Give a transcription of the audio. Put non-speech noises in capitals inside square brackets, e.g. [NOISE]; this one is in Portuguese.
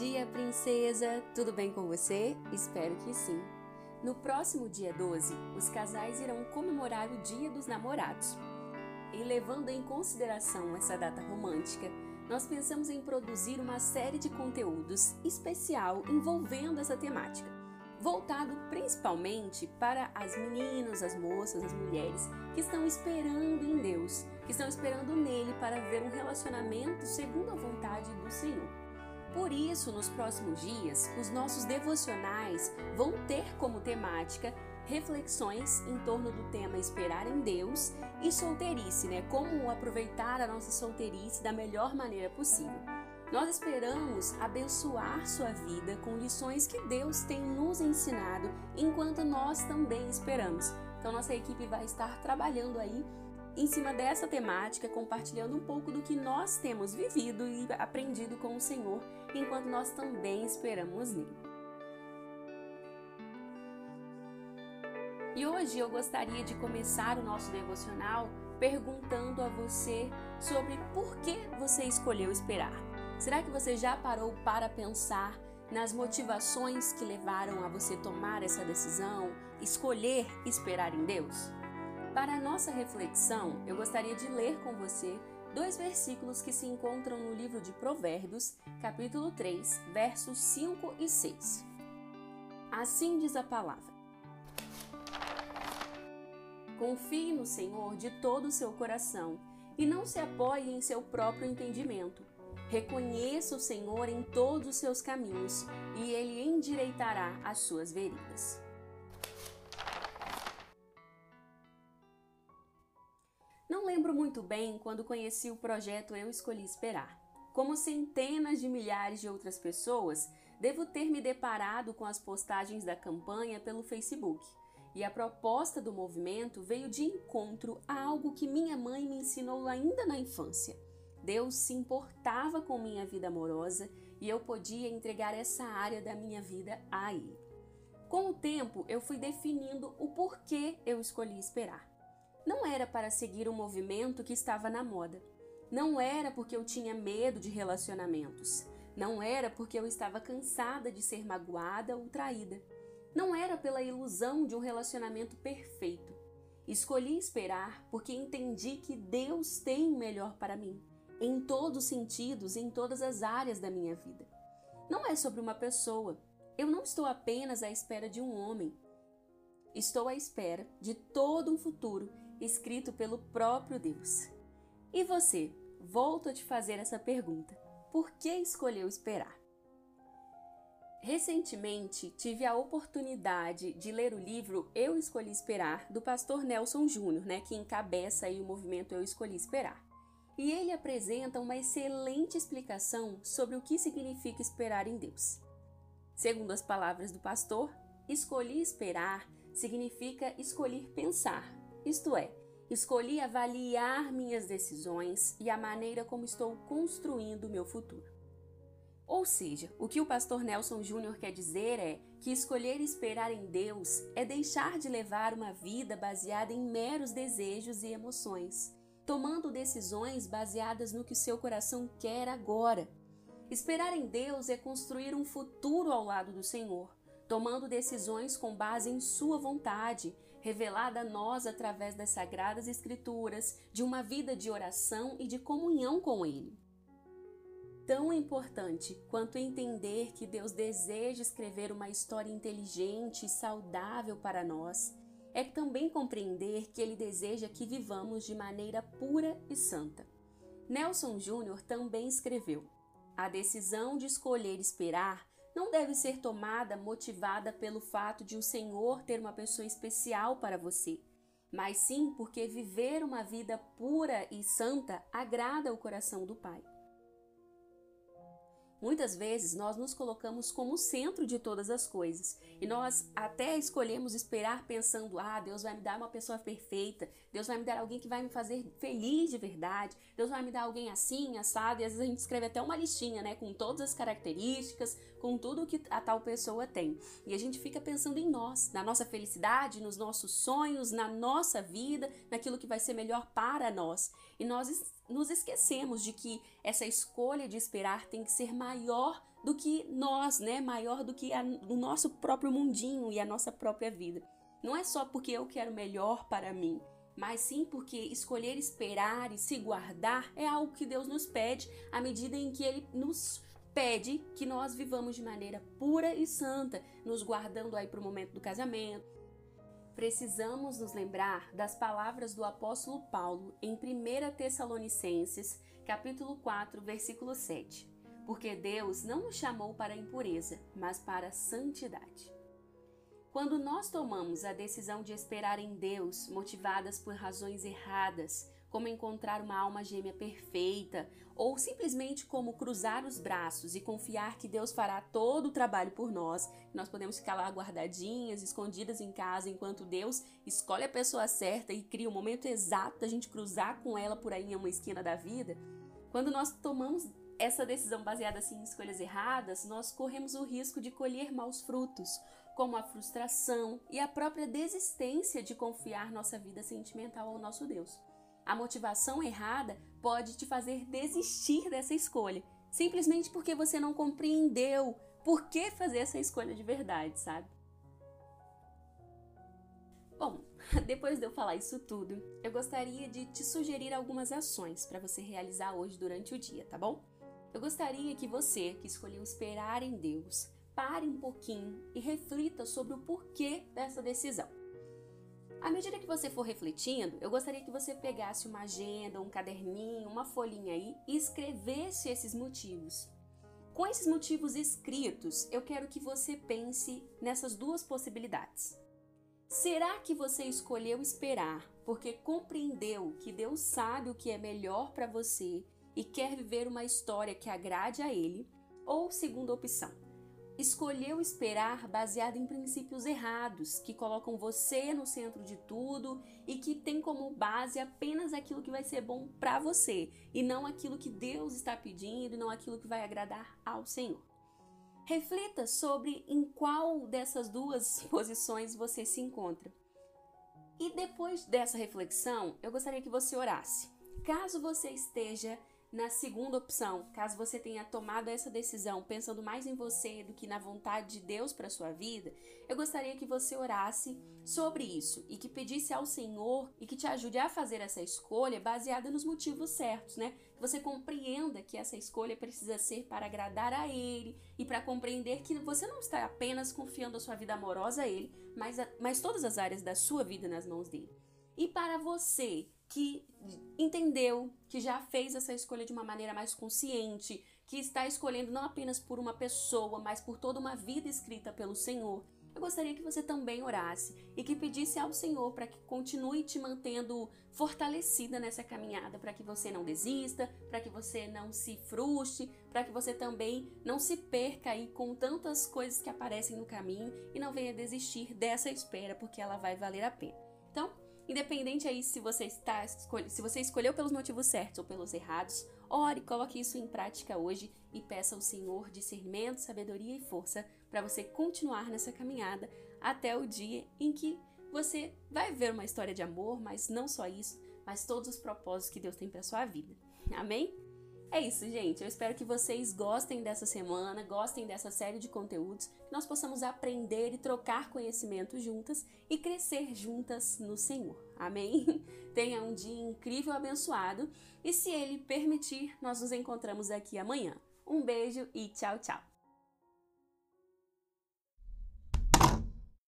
dia, princesa! Tudo bem com você? Espero que sim. No próximo dia 12, os casais irão comemorar o Dia dos Namorados. E levando em consideração essa data romântica, nós pensamos em produzir uma série de conteúdos especial envolvendo essa temática, voltado principalmente para as meninas, as moças, as mulheres que estão esperando em Deus, que estão esperando nele para ver um relacionamento segundo a vontade do Senhor. Por isso, nos próximos dias, os nossos devocionais vão ter como temática reflexões em torno do tema esperar em Deus e solteirice, né? Como aproveitar a nossa solteirice da melhor maneira possível. Nós esperamos abençoar sua vida com lições que Deus tem nos ensinado enquanto nós também esperamos. Então nossa equipe vai estar trabalhando aí em cima dessa temática, compartilhando um pouco do que nós temos vivido e aprendido com o Senhor, enquanto nós também esperamos nele. E hoje eu gostaria de começar o nosso devocional perguntando a você sobre por que você escolheu esperar. Será que você já parou para pensar nas motivações que levaram a você tomar essa decisão, escolher esperar em Deus? Para a nossa reflexão, eu gostaria de ler com você dois versículos que se encontram no livro de Provérbios, capítulo 3, versos 5 e 6. Assim diz a palavra: Confie no Senhor de todo o seu coração e não se apoie em seu próprio entendimento. Reconheça o Senhor em todos os seus caminhos e ele endireitará as suas veredas. Não lembro muito bem quando conheci o projeto Eu Escolhi Esperar. Como centenas de milhares de outras pessoas, devo ter me deparado com as postagens da campanha pelo Facebook. E a proposta do movimento veio de encontro a algo que minha mãe me ensinou ainda na infância. Deus se importava com minha vida amorosa e eu podia entregar essa área da minha vida a Ele. Com o tempo, eu fui definindo o porquê eu escolhi esperar. Não era para seguir um movimento que estava na moda. Não era porque eu tinha medo de relacionamentos. Não era porque eu estava cansada de ser magoada ou traída. Não era pela ilusão de um relacionamento perfeito. Escolhi esperar porque entendi que Deus tem o melhor para mim, em todos os sentidos, em todas as áreas da minha vida. Não é sobre uma pessoa. Eu não estou apenas à espera de um homem. Estou à espera de todo um futuro escrito pelo próprio Deus. E você? Volto a te fazer essa pergunta: por que escolheu esperar? Recentemente tive a oportunidade de ler o livro Eu Escolhi Esperar, do pastor Nelson Júnior, né, que encabeça o movimento Eu Escolhi Esperar. E ele apresenta uma excelente explicação sobre o que significa esperar em Deus. Segundo as palavras do pastor, escolhi esperar significa escolher pensar, isto é, escolhi avaliar minhas decisões e a maneira como estou construindo o meu futuro. Ou seja, o que o pastor Nelson Júnior quer dizer é que escolher esperar em Deus é deixar de levar uma vida baseada em meros desejos e emoções, tomando decisões baseadas no que seu coração quer agora. Esperar em Deus é construir um futuro ao lado do Senhor, tomando decisões com base em Sua vontade, revelada a nós através das Sagradas Escrituras, de uma vida de oração e de comunhão com Ele. Tão importante quanto entender que Deus deseja escrever uma história inteligente e saudável para nós, é também compreender que Ele deseja que vivamos de maneira pura e santa. Nelson Júnior também escreveu: A decisão de escolher esperar não deve ser tomada motivada pelo fato de o Senhor ter uma pessoa especial para você, mas sim porque viver uma vida pura e santa agrada o coração do Pai. Muitas vezes nós nos colocamos como o centro de todas as coisas e nós até escolhemos esperar pensando: ah, Deus vai me dar uma pessoa perfeita, Deus vai me dar alguém que vai me fazer feliz de verdade, Deus vai me dar alguém assim, assado, e às vezes a gente escreve até uma listinha, né, com todas as características, com tudo que a tal pessoa tem. E a gente fica pensando em nós, na nossa felicidade, nos nossos sonhos, na nossa vida, naquilo que vai ser melhor para nós. E nós nos esquecemos de que essa escolha de esperar tem que ser maior do que nós, né? Maior do que a, o nosso próprio mundinho e a nossa própria vida. Não é só porque eu quero melhor para mim, mas sim porque escolher esperar e se guardar é algo que Deus nos pede à medida em que Ele nos pede que nós vivamos de maneira pura e santa, nos guardando aí para o momento do casamento. Precisamos nos lembrar das palavras do apóstolo Paulo em 1 Tessalonicenses, capítulo 4, versículo 7. Porque Deus não nos chamou para a impureza, mas para a santidade. Quando nós tomamos a decisão de esperar em Deus, motivadas por razões erradas, como encontrar uma alma gêmea perfeita, ou simplesmente como cruzar os braços e confiar que Deus fará todo o trabalho por nós, nós podemos ficar lá guardadinhas, escondidas em casa, enquanto Deus escolhe a pessoa certa e cria o momento exato da gente cruzar com ela por aí em uma esquina da vida. Quando nós tomamos essa decisão baseada assim, em escolhas erradas, nós corremos o risco de colher maus frutos, como a frustração e a própria desistência de confiar nossa vida sentimental ao nosso Deus. A motivação errada pode te fazer desistir dessa escolha, simplesmente porque você não compreendeu por que fazer essa escolha de verdade, sabe? Bom, [LAUGHS] depois de eu falar isso tudo, eu gostaria de te sugerir algumas ações para você realizar hoje durante o dia, tá bom? Eu gostaria que você, que escolheu esperar em Deus, pare um pouquinho e reflita sobre o porquê dessa decisão. À medida que você for refletindo, eu gostaria que você pegasse uma agenda, um caderninho, uma folhinha aí e escrevesse esses motivos. Com esses motivos escritos, eu quero que você pense nessas duas possibilidades. Será que você escolheu esperar porque compreendeu que Deus sabe o que é melhor para você e quer viver uma história que agrade a Ele? Ou segunda opção, escolheu esperar baseado em princípios errados, que colocam você no centro de tudo e que tem como base apenas aquilo que vai ser bom para você e não aquilo que Deus está pedindo e não aquilo que vai agradar ao Senhor. Reflita sobre em qual dessas duas [LAUGHS] posições você se encontra. E depois dessa reflexão, eu gostaria que você orasse. Caso você esteja na segunda opção, caso você tenha tomado essa decisão pensando mais em você do que na vontade de Deus para sua vida, eu gostaria que você orasse sobre isso e que pedisse ao Senhor e que te ajude a fazer essa escolha baseada nos motivos certos, né? Que você compreenda que essa escolha precisa ser para agradar a Ele e para compreender que você não está apenas confiando a sua vida amorosa a Ele, mas, a, mas todas as áreas da sua vida nas mãos dele. E para você que entendeu, que já fez essa escolha de uma maneira mais consciente, que está escolhendo não apenas por uma pessoa, mas por toda uma vida escrita pelo Senhor. Eu gostaria que você também orasse e que pedisse ao Senhor para que continue te mantendo fortalecida nessa caminhada, para que você não desista, para que você não se frustre, para que você também não se perca aí com tantas coisas que aparecem no caminho e não venha desistir dessa espera, porque ela vai valer a pena. Então, Independente aí se você está se você escolheu pelos motivos certos ou pelos errados, ore, coloque isso em prática hoje e peça ao Senhor discernimento, sabedoria e força para você continuar nessa caminhada até o dia em que você vai ver uma história de amor, mas não só isso, mas todos os propósitos que Deus tem para sua vida. Amém? É isso, gente. Eu espero que vocês gostem dessa semana, gostem dessa série de conteúdos, que nós possamos aprender e trocar conhecimento juntas e crescer juntas no Senhor. Amém? [LAUGHS] Tenha um dia incrível, abençoado e, se Ele permitir, nós nos encontramos aqui amanhã. Um beijo e tchau, tchau.